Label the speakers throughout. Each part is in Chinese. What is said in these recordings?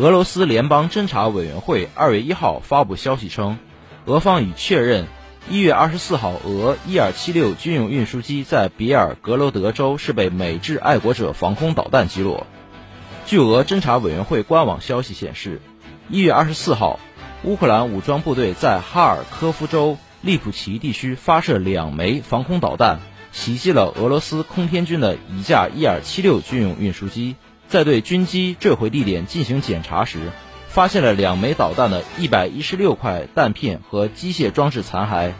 Speaker 1: 俄罗斯联邦侦察委员会二月一号发布消息称，俄方已确认一月二十四号俄伊尔七六军用运输机在比尔格罗德州是被美制爱国者防空导弹击落。据俄侦察委员会官网消息显示，一月二十四号，乌克兰武装部队在哈尔科夫州利普奇地区发射两枚防空导弹，袭击了俄罗斯空天军的一架伊尔七六军用运输机。在对军机坠毁地点进行检查时，发现了两枚导弹的一百一十六块弹片和机械装置残骸，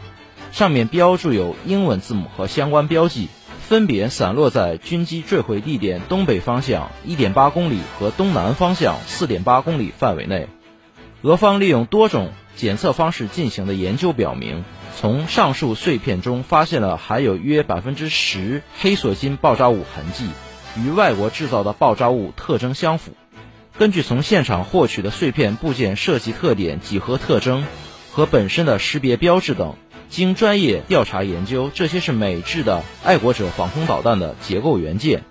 Speaker 1: 上面标注有英文字母和相关标记，分别散落在军机坠毁地点东北方向一点八公里和东南方向四点八公里范围内。俄方利用多种检测方式进行的研究表明，从上述碎片中发现了含有约百分之十黑索金爆炸物痕迹。与外国制造的爆炸物特征相符。根据从现场获取的碎片部件设计特点、几何特征和本身的识别标志等，经专业调查研究，这些是美制的爱国者防空导弹的结构元件。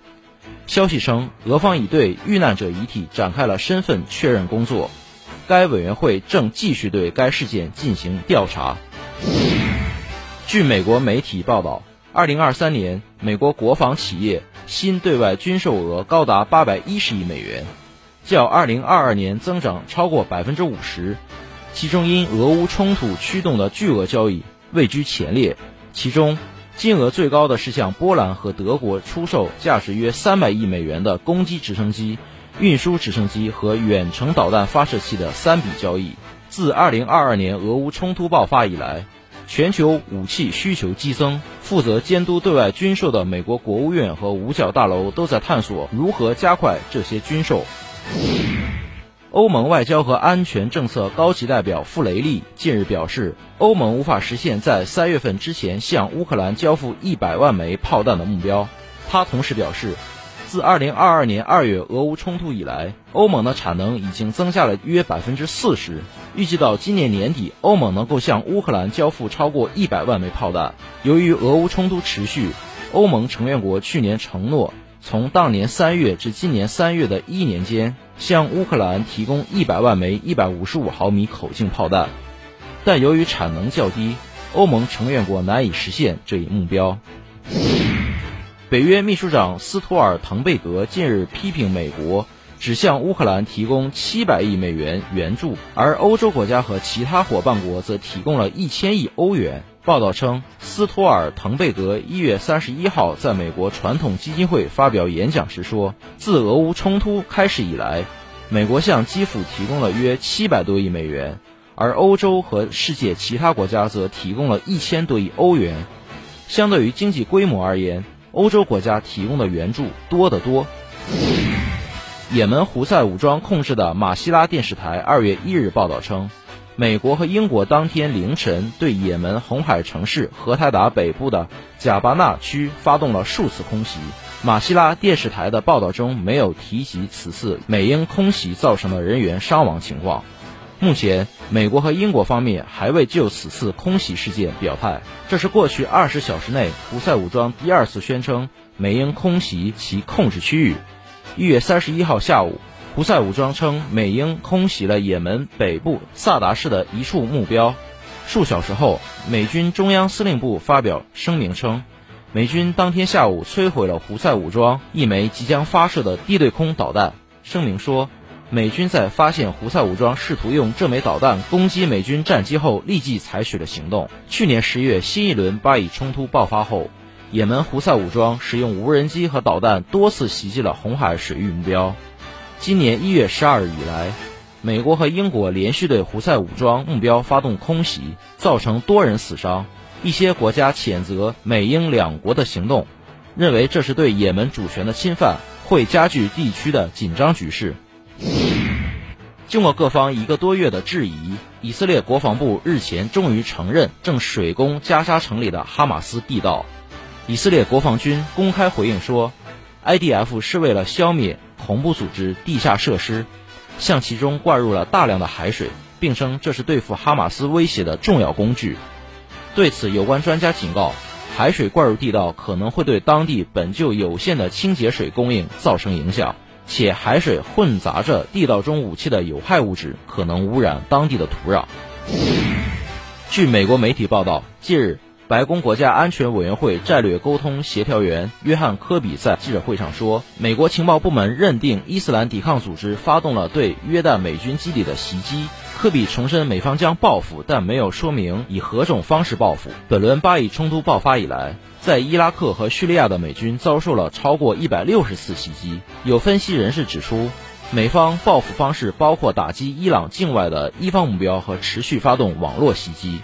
Speaker 1: 消息称，俄方已对遇难者遗体展开了身份确认工作。该委员会正继续对该事件进行调查。据美国媒体报道，二零二三年，美国国防企业新对外军售额高达八百一十亿美元，较二零二二年增长超过百分之五十。其中因俄乌冲突驱动的巨额交易位居前列，其中金额最高的是向波兰和德国出售价值约三百亿美元的攻击直升机、运输直升机和远程导弹发射器的三笔交易。自二零二二年俄乌冲突爆发以来，全球武器需求激增，负责监督对外军售的美国国务院和五角大楼都在探索如何加快这些军售。欧盟外交和安全政策高级代表傅雷利近日表示，欧盟无法实现在三月份之前向乌克兰交付一百万枚炮弹的目标。他同时表示，自二零二二年二月俄乌冲突以来，欧盟的产能已经增加了约百分之四十。预计到今年年底，欧盟能够向乌克兰交付超过一百万枚炮弹。由于俄乌冲突持续，欧盟成员国去年承诺，从当年三月至今年三月的一年间，向乌克兰提供一百万枚一百五十五毫米口径炮弹。但由于产能较低，欧盟成员国难以实现这一目标。北约秘书长斯托尔滕贝格近日批评美国。只向乌克兰提供七百亿美元援助，而欧洲国家和其他伙伴国则提供了一千亿欧元。报道称，斯托尔滕贝格一月三十一号在美国传统基金会发表演讲时说，自俄乌冲突开始以来，美国向基辅提供了约七百多亿美元，而欧洲和世界其他国家则提供了一千多亿欧元。相对于经济规模而言，欧洲国家提供的援助多得多。也门胡塞武装控制的马希拉电视台二月一日报道称，美国和英国当天凌晨对也门红海城市荷台达北部的贾巴纳区发动了数次空袭。马希拉电视台的报道中没有提及此次美英空袭造成的人员伤亡情况。目前，美国和英国方面还未就此次空袭事件表态。这是过去二十小时内胡塞武装第二次宣称美英空袭其控制区域。一月三十一号下午，胡塞武装称美英空袭了也门北部萨达市的一处目标。数小时后，美军中央司令部发表声明称，美军当天下午摧毁了胡塞武装一枚即将发射的地对空导弹。声明说，美军在发现胡塞武装试图用这枚导弹攻击美军战机后，立即采取了行动。去年十月，新一轮巴以冲突爆发后。也门胡塞武装使用无人机和导弹多次袭击了红海水域目标。今年一月十二日以来，美国和英国连续对胡塞武装目标发动空袭，造成多人死伤。一些国家谴责美英两国的行动，认为这是对也门主权的侵犯，会加剧地区的紧张局势。经过各方一个多月的质疑，以色列国防部日前终于承认正水攻加沙城里的哈马斯地道。以色列国防军公开回应说，IDF 是为了消灭恐怖组织地下设施，向其中灌入了大量的海水，并称这是对付哈马斯威胁的重要工具。对此，有关专家警告，海水灌入地道可能会对当地本就有限的清洁水供应造成影响，且海水混杂着地道中武器的有害物质，可能污染当地的土壤。据美国媒体报道，近日。白宫国家安全委员会战略沟通协调员约翰·科比在记者会上说，美国情报部门认定伊斯兰抵抗组织发动了对约旦美军基地的袭击。科比重申美方将报复，但没有说明以何种方式报复。本轮巴以冲突爆发以来，在伊拉克和叙利亚的美军遭受了超过一百六十次袭击。有分析人士指出，美方报复方式包括打击伊朗境外的伊方目标和持续发动网络袭击。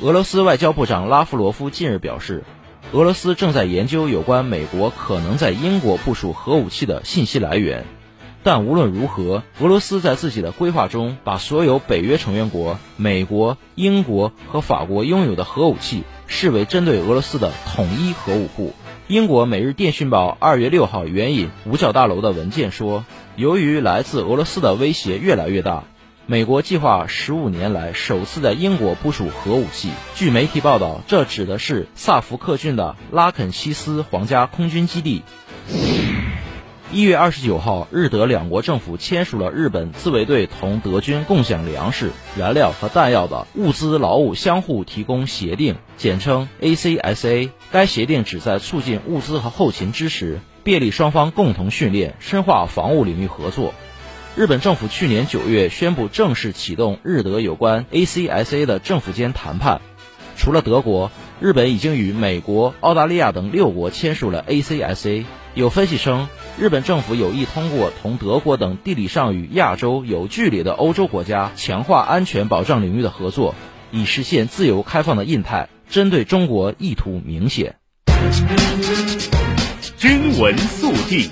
Speaker 1: 俄罗斯外交部长拉夫罗夫近日表示，俄罗斯正在研究有关美国可能在英国部署核武器的信息来源。但无论如何，俄罗斯在自己的规划中把所有北约成员国、美国、英国和法国拥有的核武器视为针对俄罗斯的统一核武库。英国《每日电讯报》二月六号援引五角大楼的文件说，由于来自俄罗斯的威胁越来越大。美国计划十五年来首次在英国部署核武器。据媒体报道，这指的是萨福克郡的拉肯西斯皇家空军基地。一月二十九号，日德两国政府签署了日本自卫队同德军共享粮食、燃料和弹药的物资劳务相互提供协定，简称 ACSA。该协定旨在促进物资和后勤支持，便利双方共同训练，深化防务领域合作。日本政府去年九月宣布正式启动日德有关 ACSA 的政府间谈判。除了德国，日本已经与美国、澳大利亚等六国签署了 ACSA。有分析称，日本政府有意通过同德国等地理上与亚洲有距离的欧洲国家强化安全保障领域的合作，以实现自由开放的印太。针对中国意图明显。
Speaker 2: 军闻速递。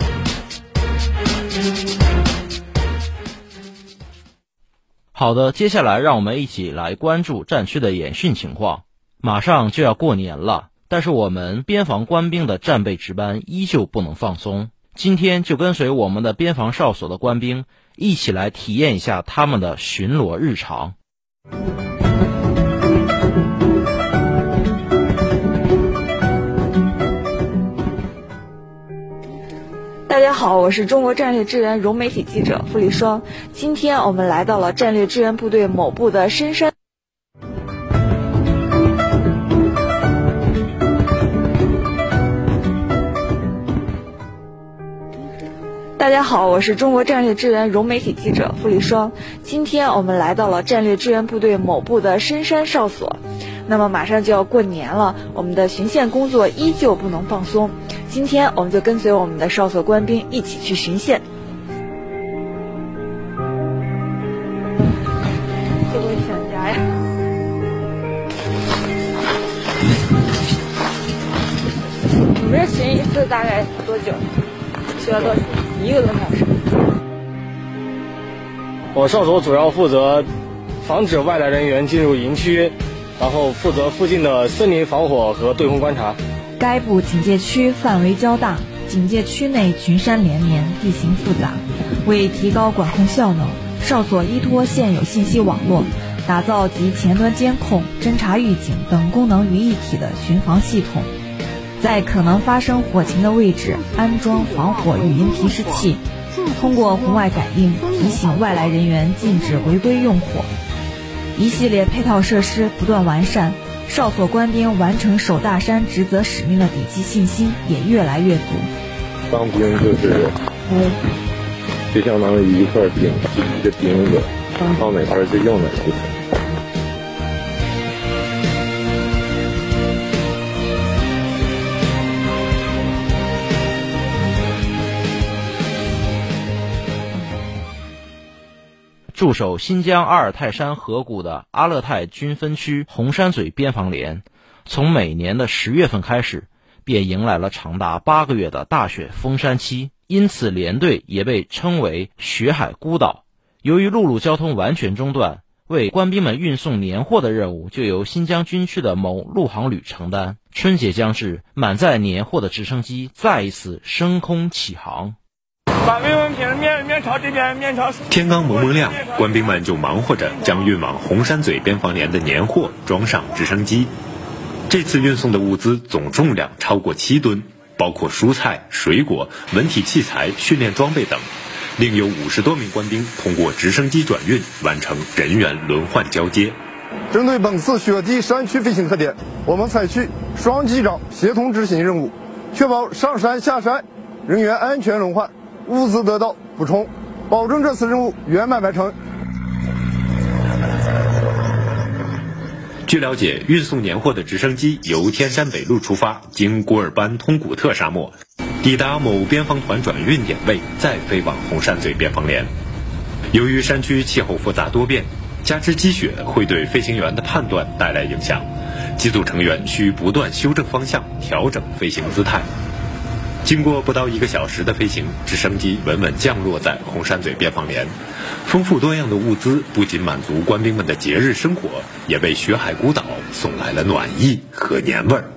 Speaker 1: 好的，接下来让我们一起来关注战区的演训情况。马上就要过年了，但是我们边防官兵的战备值班依旧不能放松。今天就跟随我们的边防哨所的官兵一起来体验一下他们的巡逻日常。
Speaker 3: 大家好，我是中国战略支援融媒体记者付丽双。今天我们来到了战略支援部队某部的深山。大家好，我是中国战略支援融媒体记者付丽双。今天我们来到了战略支援部队某部的深山哨所。那么马上就要过年了，我们的巡线工作依旧不能放松。今天我们就跟随我们的哨所官兵一起去巡线。各位想家呀！你们这巡一次大概多久？需要多久？一个多小时。
Speaker 4: 我哨所主要负责防止外来人员进入营区，然后负责附近的森林防火和对空观察。
Speaker 5: 该部警戒区范围较大，警戒区内群山连绵，地形复杂。为提高管控效能，哨所依托现有信息网络，打造集前端监控、侦查预警等功能于一体的巡防系统。在可能发生火情的位置安装防火语音提示器，通过红外感应提醒外来人员禁止违规用火。一系列配套设施不断完善。哨所官兵完成守大山职责使命的底气信心也越来越足。
Speaker 6: 当兵就是，嗯，就相当于一块饼，一个钉子，到哪块就用哪块。
Speaker 1: 驻守新疆阿尔泰山河谷的阿勒泰军分区红山嘴边防连，从每年的十月份开始，便迎来了长达八个月的大雪封山期，因此连队也被称为“雪海孤岛”。由于陆路交通完全中断，为官兵们运送年货的任务就由新疆军区的某陆航旅承担。春节将至，满载年货的直升机再一次升空起航。
Speaker 7: 天刚蒙蒙亮，官兵们就忙活着将运往红山嘴边防连的年货装上直升机。这次运送的物资总重量超过七吨，包括蔬菜、水果、文体器材、训练装备等。另有五十多名官兵通过直升机转运，完成人员轮换交接。
Speaker 8: 针对本次雪地山区飞行特点，我们采取双机长协同执行任务，确保上山下山人员安全轮换。物资得到补充，保证这次任务圆满完成。
Speaker 7: 据了解，运送年货的直升机由天山北路出发，经古尔班通古特沙漠，抵达某边防团转运点位，再飞往红山嘴边防连。由于山区气候复杂多变，加之积雪会对飞行员的判断带来影响，机组成员需不断修正方向，调整飞行姿态。经过不到一个小时的飞行，直升机稳稳降落在红山嘴边防连。丰富多样的物资不仅满足官兵们的节日生活，也为雪海孤岛送来了暖意和年味儿。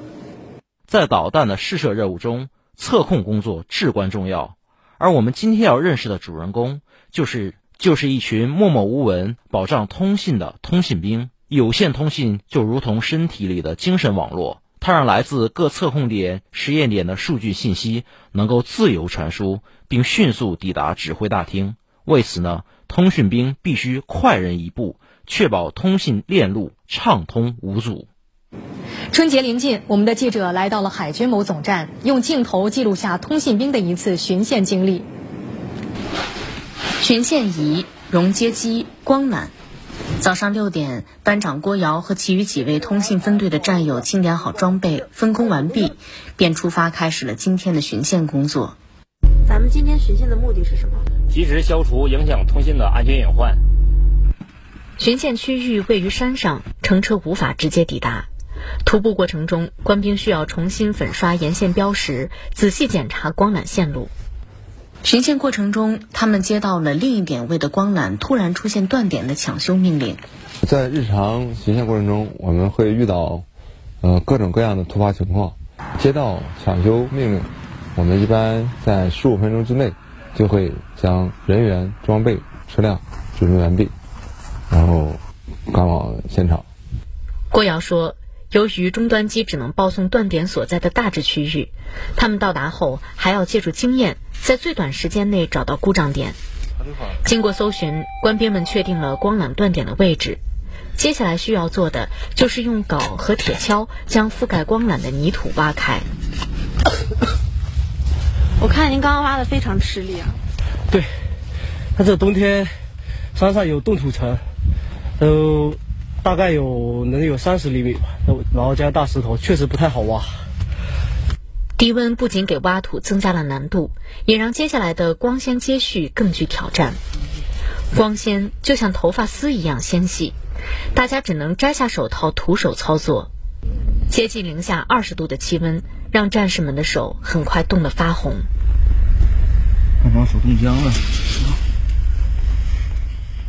Speaker 1: 在导弹的试射任务中，测控工作至关重要。而我们今天要认识的主人公，就是就是一群默默无闻、保障通信的通信兵。有线通信就如同身体里的精神网络。它让来自各测控点、实验点的数据信息能够自由传输，并迅速抵达指挥大厅。为此呢，通讯兵必须快人一步，确保通信链路畅通无阻。
Speaker 9: 春节临近，我们的记者来到了海军某总站，用镜头记录下通信兵的一次巡线经历。
Speaker 10: 巡线仪、熔接机、光缆。早上六点，班长郭瑶和其余几位通信分队的战友清点好装备，分工完毕，便出发开始了今天的巡线工作。
Speaker 11: 咱们今天巡线的目的是什么？
Speaker 4: 及时消除影响通信的安全隐患。
Speaker 9: 巡线区域位于山上，乘车无法直接抵达。徒步过程中，官兵需要重新粉刷沿线标识，仔细检查光缆线路。
Speaker 10: 巡线过程中，他们接到了另一点位的光缆突然出现断点的抢修命令。
Speaker 6: 在日常巡线过程中，我们会遇到呃各种各样的突发情况。接到抢修命令，我们一般在十五分钟之内就会将人员、装备、车辆准备完毕，然后赶往现场。
Speaker 9: 郭瑶说。由于终端机只能报送断点所在的大致区域，他们到达后还要借助经验，在最短时间内找到故障点。经过搜寻，官兵们确定了光缆断点的位置。接下来需要做的就是用镐和铁锹将覆盖光缆的泥土挖开。
Speaker 11: 我看您刚刚挖的非常吃力啊。
Speaker 12: 对，它这冬天山上有冻土层，都。大概有能有三十厘米吧，然后加大石头，确实不太好挖。
Speaker 9: 低温不仅给挖土增加了难度，也让接下来的光纤接续更具挑战。光纤就像头发丝一样纤细，大家只能摘下手套徒手操作。接近零下二十度的气温，让战士们的手很快冻得发红。
Speaker 12: 快把手冻僵了。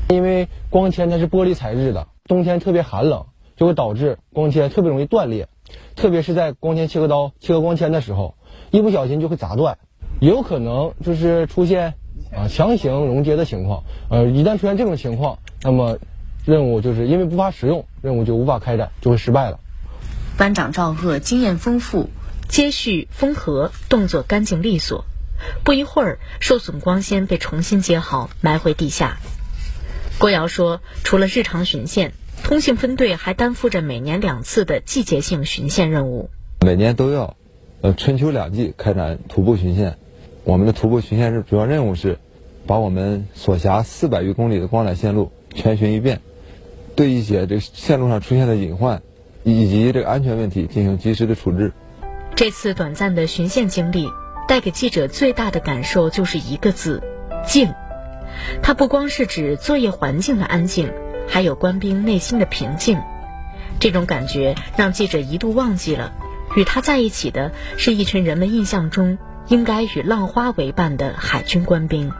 Speaker 12: 因为光纤它是玻璃材质的。冬天特别寒冷，就会导致光纤特别容易断裂，特别是在光纤切割刀切割光纤的时候，一不小心就会砸断，也有可能就是出现啊强行熔接的情况。呃，一旦出现这种情况，那么任务就是因为不法使用，任务就无法开展，就会失败了。
Speaker 10: 班长赵鄂经验丰富，
Speaker 9: 接续封合动作干净利索，不一会儿，受损光纤被重新接好，埋回地下。郭瑶说：“除了日常巡线，通信分队还担负着每年两次的季节性巡线任务。
Speaker 6: 每年都要，呃，春秋两季开展徒步巡线。我们的徒步巡线是主要任务是，把我们所辖四百余公里的光缆线路全巡一遍，对一些这个线路上出现的隐患以及这个安全问题进行及时的处置。
Speaker 9: 这次短暂的巡线经历，带给记者最大的感受就是一个字：静。”它不光是指作业环境的安静，还有官兵内心的平静。这种感觉让记者一度忘记了，与他在一起的是一群人们印象中应该与浪花为伴的海军官兵。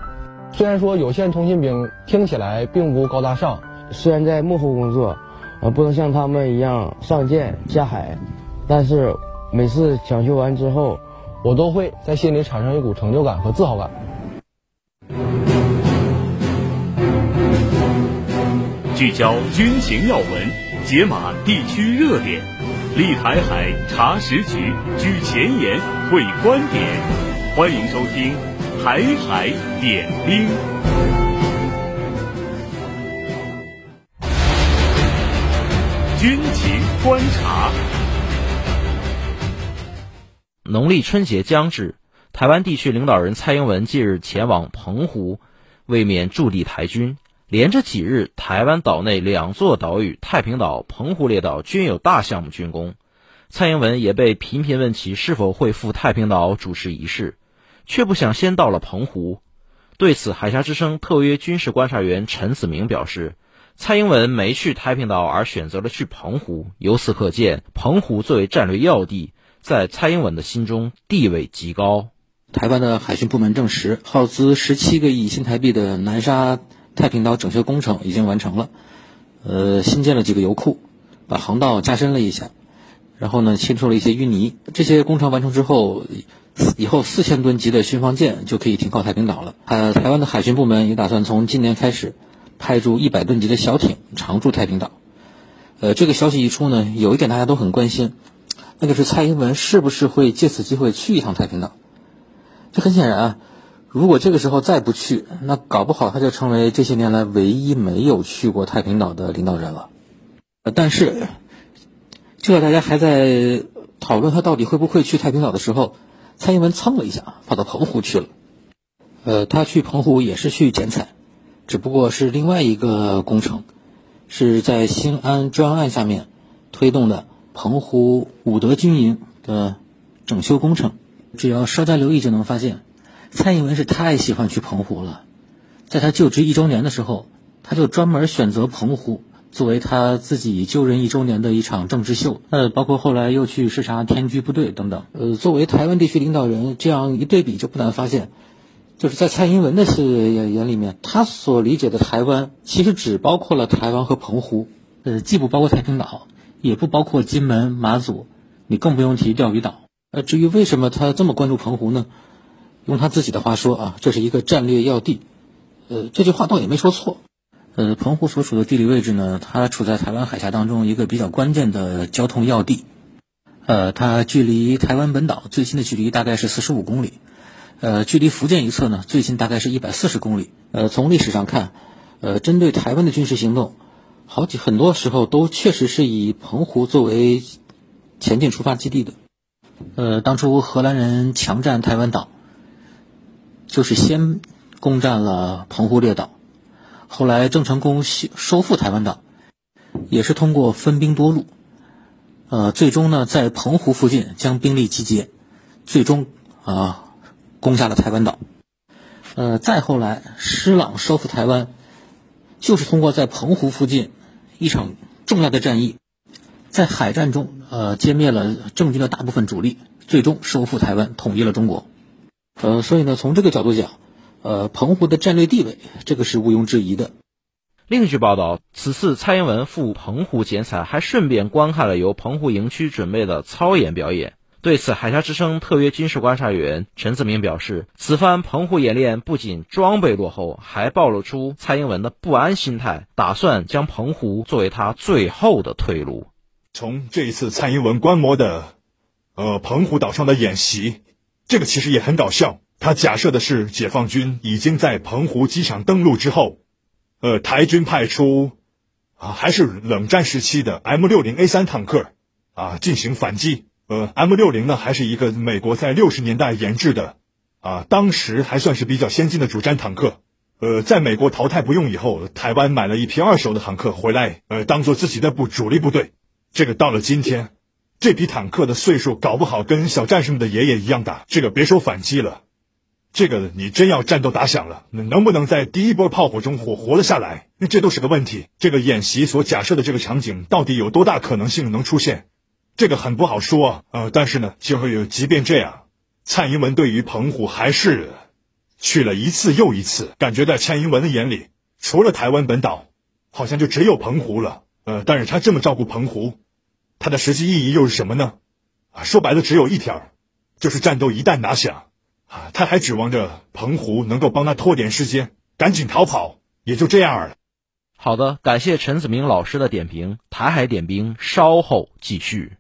Speaker 12: 虽然说有线通信兵听起来并不高大上，
Speaker 13: 虽然在幕后工作，呃，不能像他们一样上舰下海，但是每次抢修完之后，
Speaker 12: 我都会在心里产生一股成就感和自豪感。
Speaker 2: 聚焦军情要闻，解码地区热点，立台海查实局，举前沿，会观点，欢迎收听。台海点兵，军情观察。
Speaker 1: 农历春节将至，台湾地区领导人蔡英文近日前往澎湖，为免驻地台军，连着几日，台湾岛内两座岛屿太平岛、澎湖列岛均有大项目竣工。蔡英文也被频频问起是否会赴太平岛主持仪式，却不想先到了澎湖。对此，海峡之声特约军事观察员陈子明表示，蔡英文没去太平岛而选择了去澎湖，由此可见，澎湖作为战略要地，在蔡英文的心中地位极高。
Speaker 14: 台湾的海巡部门证实，耗资十七个亿新台币的南沙太平岛整修工程已经完成了，呃，新建了几个油库，把航道加深了一下，然后呢，清除了一些淤泥。这些工程完成之后。以后四千吨级的巡防舰就可以停靠太平岛了。呃，台湾的海巡部门也打算从今年开始派驻一百吨级的小艇常驻太平岛。呃，这个消息一出呢，有一点大家都很关心，那就是蔡英文是不是会借此机会去一趟太平岛？这很显然啊，如果这个时候再不去，那搞不好他就成为这些年来唯一没有去过太平岛的领导人了。但是，就在大家还在讨论他到底会不会去太平岛的时候，蔡英文蹭了一下，跑到澎湖去了。呃，他去澎湖也是去剪彩，只不过是另外一个工程，是在兴安专案下面推动的澎湖武德军营的整修工程。只要稍加留意，就能发现，蔡英文是太喜欢去澎湖了。在他就职一周年的时候，他就专门选择澎湖。作为他自己就任一周年的一场政治秀，呃，包括后来又去视察天駒部队等等，呃，作为台湾地区领导人，这样一对比，就不难发现，就是在蔡英文的眼眼里面，他所理解的台湾，其实只包括了台湾和澎湖，呃，既不包括太平岛，也不包括金门、马祖，你更不用提钓鱼岛。呃，至于为什么他这么关注澎湖呢？用他自己的话说啊，这是一个战略要地，呃，这句话倒也没说错。呃，澎湖所处的地理位置呢，它处在台湾海峡当中一个比较关键的交通要地。呃，它距离台湾本岛最近的距离大概是四十五公里，呃，距离福建一侧呢，最近大概是一百四十公里。呃，从历史上看，呃，针对台湾的军事行动，好几很多时候都确实是以澎湖作为前进出发基地的。呃，当初荷兰人强占台湾岛，就是先攻占了澎湖列岛。后来郑成功收复台湾岛，也是通过分兵多路，呃，最终呢在澎湖附近将兵力集结，最终啊、攻下了台湾岛。呃，再后来施琅收复台湾，就是通过在澎湖附近一场重要的战役，在海战中呃歼灭了郑军的大部分主力，最终收复台湾，统一了中国。呃，所以呢，从这个角度讲。呃，澎湖的战略地位，这个是毋庸置疑的。
Speaker 1: 另据报道，此次蔡英文赴澎湖剪彩，还顺便观看了由澎湖营区准备的操演表演。对此，海峡之声特约军事观察员陈子明表示，此番澎湖演练不仅装备落后，还暴露出蔡英文的不安心态，打算将澎湖作为他最后的退路。
Speaker 15: 从这一次蔡英文观摩的，呃，澎湖岛上的演习，这个其实也很搞笑。他假设的是，解放军已经在澎湖机场登陆之后，呃，台军派出啊，还是冷战时期的 M 六零 A 三坦克啊，进行反击。呃，M 六零呢，还是一个美国在六十年代研制的啊，当时还算是比较先进的主战坦克。呃，在美国淘汰不用以后，台湾买了一批二手的坦克回来，呃，当做自己的部主力部队。这个到了今天，这批坦克的岁数搞不好跟小战士们的爷爷一样大。这个别说反击了。这个你真要战斗打响了，能不能在第一波炮火中活活了下来？那这都是个问题。这个演习所假设的这个场景，到底有多大可能性能出现？这个很不好说。呃，但是呢，就会有即便这样，蔡英文对于澎湖还是去了一次又一次，感觉在蔡英文的眼里，除了台湾本岛，好像就只有澎湖了。呃，但是他这么照顾澎湖，他的实际意义又是什么呢？啊，说白了只有一条，就是战斗一旦打响，啊，他还指望着澎湖能够帮他拖点时间，赶紧逃跑，也就这样了。
Speaker 1: 好的，感谢陈子明老师的点评。台海点兵稍后继续。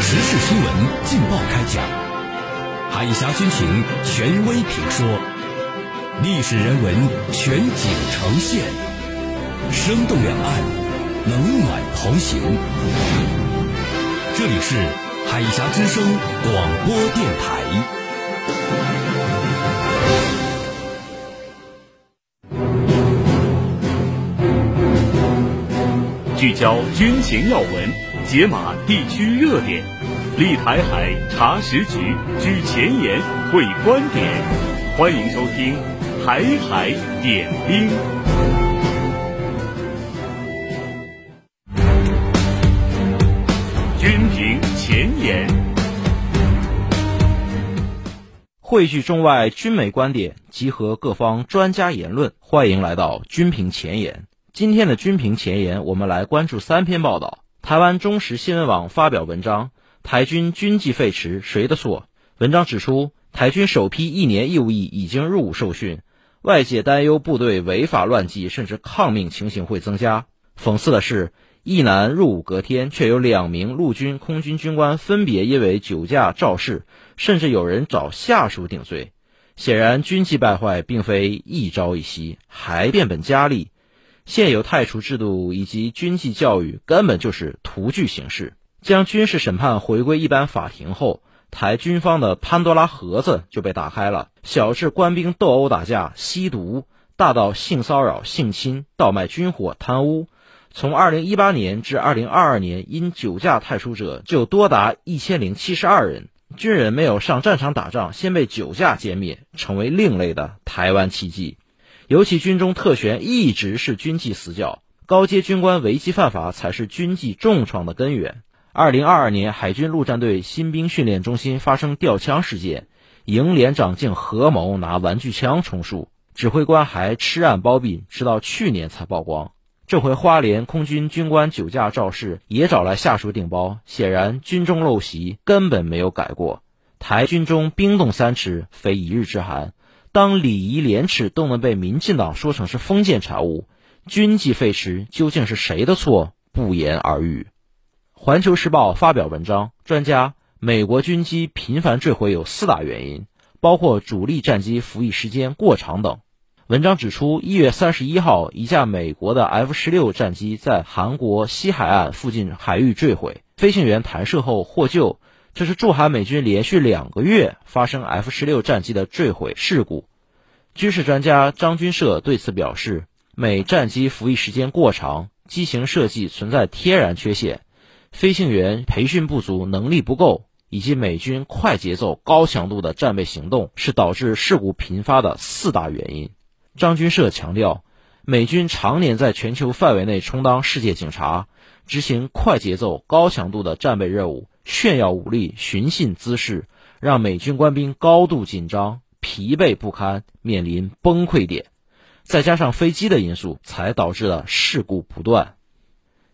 Speaker 16: 时事新闻劲爆开讲，海峡军情权威评说，历史人文全景呈现，生动两岸，冷暖同行。这里是海峡之声广播电台。
Speaker 2: 聚焦军情要闻，解码地区热点，立台海查实局，举前沿会观点。欢迎收听《台海点兵》。
Speaker 1: 汇聚中外军美观点，集合各方专家言论。欢迎来到军评前沿。今天的军评前沿，我们来关注三篇报道。台湾中时新闻网发表文章：台军军纪废弛，谁的错？文章指出，台军首批一年义务役已经入伍受训，外界担忧部队违法乱纪甚至抗命情形会增加。讽刺的是，一男入伍隔天，却有两名陆军、空军军官分别因为酒驾肇事，甚至有人找下属顶罪。显然，军纪败坏并非一朝一夕，还变本加厉。现有太除制度以及军纪教育根本就是徒具形式。将军事审判回归一般法庭后，台军方的潘多拉盒子就被打开了。小至官兵斗殴打架、吸毒，大到性骚扰、性侵、倒卖军火、贪污，从2018年至2022年，因酒驾太出者就多达一千零七十二人。军人没有上战场打仗，先被酒驾歼灭，成为另类的台湾奇迹。尤其军中特权一直是军纪死角，高阶军官违纪犯法才是军纪重创的根源。二零二二年，海军陆战队新兵训练中心发生吊枪事件，营连长竟合谋拿玩具枪充数，指挥官还吃案包庇，直到去年才曝光。这回花莲空军军官酒驾肇事，也找来下属顶包，显然军中陋习根本没有改过。台军中冰冻三尺，非一日之寒。当礼仪廉耻都能被民进党说成是封建产物，军纪废弛究竟是谁的错？不言而喻。环球时报发表文章，专家，美国军机频繁坠毁有四大原因，包括主力战机服役时间过长等。文章指出，一月三十一号，一架美国的 F 十六战机在韩国西海岸附近海域坠毁，飞行员弹射后获救。这是驻韩美军连续两个月发生 F 十六战机的坠毁事故。军事专家张军社对此表示，美战机服役时间过长，机型设计存在天然缺陷，飞行员培训不足、能力不够，以及美军快节奏、高强度的战备行动，是导致事故频发的四大原因。张军社强调，美军常年在全球范围内充当世界警察，执行快节奏、高强度的战备任务。炫耀武力、寻衅滋事，让美军官兵高度紧张、疲惫不堪，面临崩溃点。再加上飞机的因素，才导致了事故不断。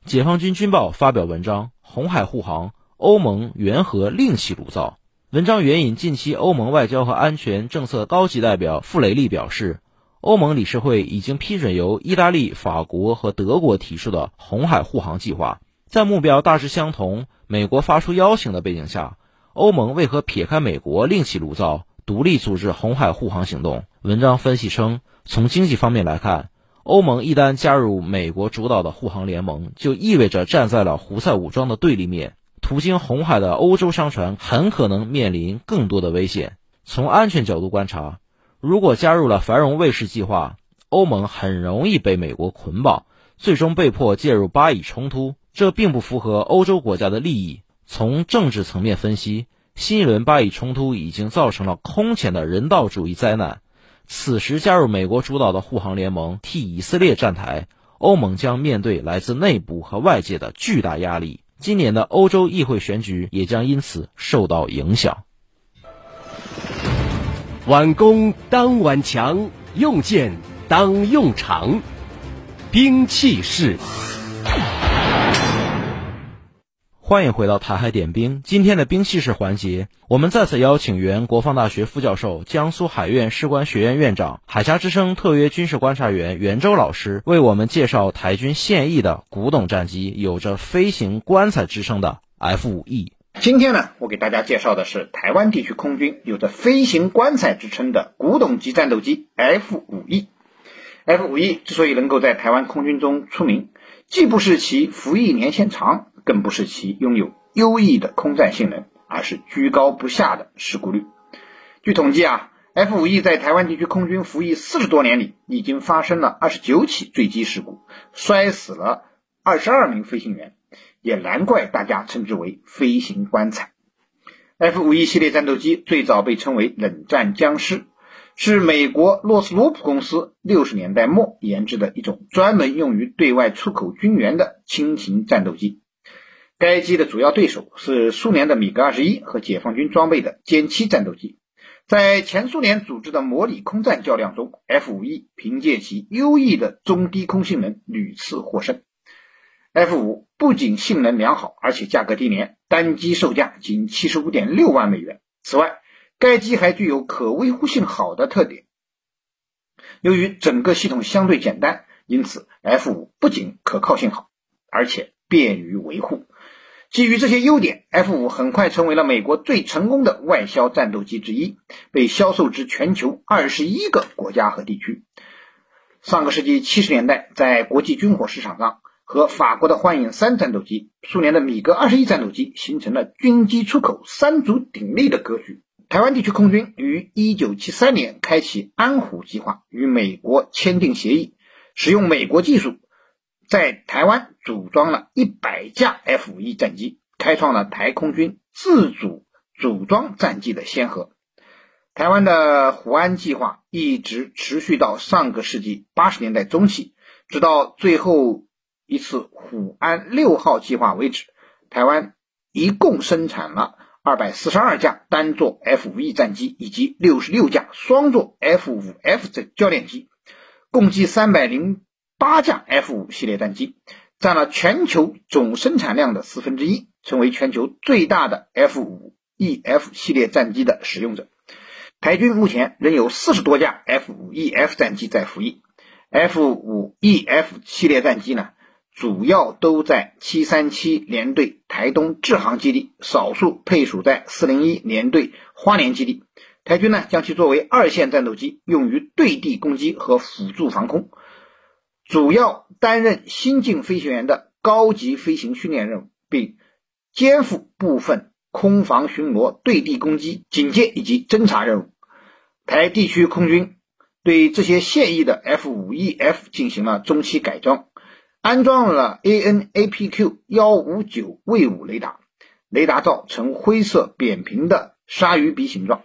Speaker 1: 解放军军报发表文章：红海护航，欧盟缘何另起炉灶？文章援引近期欧盟外交和安全政策高级代表傅雷利表示，欧盟理事会已经批准由意大利、法国和德国提出的红海护航计划。在目标大致相同、美国发出邀请的背景下，欧盟为何撇开美国另起炉灶，独立组织红海护航行动？文章分析称，从经济方面来看，欧盟一旦加入美国主导的护航联盟，就意味着站在了胡塞武装的对立面，途经红海的欧洲商船很可能面临更多的危险。从安全角度观察，如果加入了繁荣卫士计划，欧盟很容易被美国捆绑，最终被迫介入巴以冲突。这并不符合欧洲国家的利益。从政治层面分析，新一轮巴以冲突已经造成了空前的人道主义灾难。此时加入美国主导的护航联盟，替以色列站台，欧盟将面对来自内部和外界的巨大压力。今年的欧洲议会选举也将因此受到影响。
Speaker 16: 挽弓当挽强，用箭当用长，兵器式。
Speaker 1: 欢迎回到台海点兵。今天的兵器式环节，我们再次邀请原国防大学副教授、江苏海院士官学院院长、海峡之声特约军事观察员袁周老师，为我们介绍台军现役的古董战机，有着“飞行棺材”之称的 F-5E。
Speaker 17: 今天呢，我给大家介绍的是台湾地区空军有着“飞行棺材”之称的古董级战斗机 F-5E。F-5E 之所以能够在台湾空军中出名，既不是其服役年限长。更不是其拥有优异的空战性能，而是居高不下的事故率。据统计啊，F-5E 在台湾地区空军服役四十多年里，已经发生了二十九起坠机事故，摔死了二十二名飞行员，也难怪大家称之为“飞行棺材”。F-5E 系列战斗机最早被称为“冷战僵尸”，是美国洛斯罗普公司六十年代末研制的一种专门用于对外出口军援的轻型战斗机。该机的主要对手是苏联的米格二十一和解放军装备的歼七战斗机。在前苏联组织的模拟空战较量中，F-5E 凭借其优异的中低空性能屡次获胜。F-5 不仅性能良好，而且价格低廉，单机售价仅七十五点六万美元。此外，该机还具有可维护性好的特点。由于整个系统相对简单，因此 F-5 不仅可靠性好，而且便于维护。基于这些优点，F-5 很快成为了美国最成功的外销战斗机之一，被销售至全球二十一个国家和地区。上个世纪七十年代，在国际军火市场上，和法国的幻影三战斗机、苏联的米格二十一战斗机形成了军机出口三足鼎立的格局。台湾地区空军于一九七三年开启安虎计划，与美国签订协议，使用美国技术。在台湾组装了一百架 F-5E 战机，开创了台空军自主组装战机的先河。台湾的虎安计划一直持续到上个世纪八十年代中期，直到最后一次虎安六号计划为止，台湾一共生产了二百四十二架单座 F-5E 战机以及六十六架双座 F-5F 的教练机，共计三百零。八架 F 五系列战机占了全球总生产量的四分之一，成为全球最大的 F 五 EF 系列战机的使用者。台军目前仍有四十多架 F 五 EF 战机在服役。F 五 EF 系列战机呢，主要都在七三七联队台东志航基地，少数配属在四零一联队花莲基地。台军呢，将其作为二线战斗机，用于对地攻击和辅助防空。主要担任新进飞行员的高级飞行训练任务，并肩负部分空防巡逻、对地攻击、警戒以及侦察任务。台地区空军对这些现役的 F-5EF 进行了中期改装，安装了 AN/APQ 幺五九卫五雷达，雷达罩呈灰色扁平的鲨鱼鼻形状，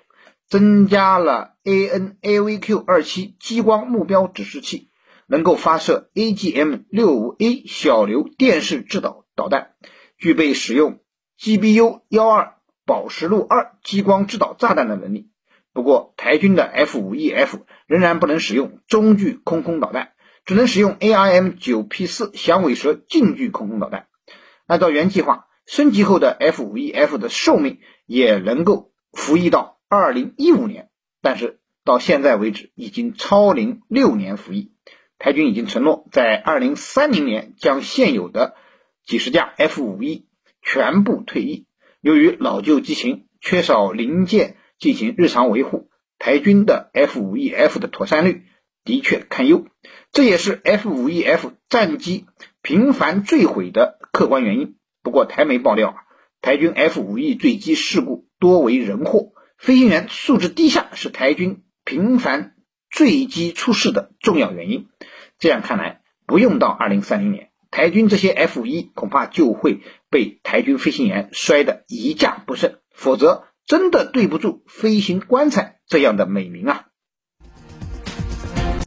Speaker 17: 增加了 AN/AVQ 二七激光目标指示器。能够发射 AGM-65A 小流电视制导导弹，具备使用 GBU-12 宝石路二激光制导炸弹的能力。不过，台军的 F-5EF 仍然不能使用中距空空导弹，只能使用 ARM-9P4 响尾蛇近距空空导弹。按照原计划，升级后的 F-5EF 的寿命也能够服役到2015年，但是到现在为止已经超龄六年服役。台军已经承诺在二零三零年将现有的几十架 F-5E 全部退役。由于老旧机型缺少零件进行日常维护，台军的 F-5EF 的妥善率的确堪忧，这也是 F-5EF 战机频繁坠毁的客观原因。不过，台媒爆料啊，台军 F-5E 坠机事故多为人祸，飞行员素质低下是台军频繁坠机出事的重要原因。这样看来，不用到二零三零年，台军这些 F-5E 恐怕就会被台军飞行员摔得一架不剩，否则真的对不住“飞行棺材”这样的美名啊！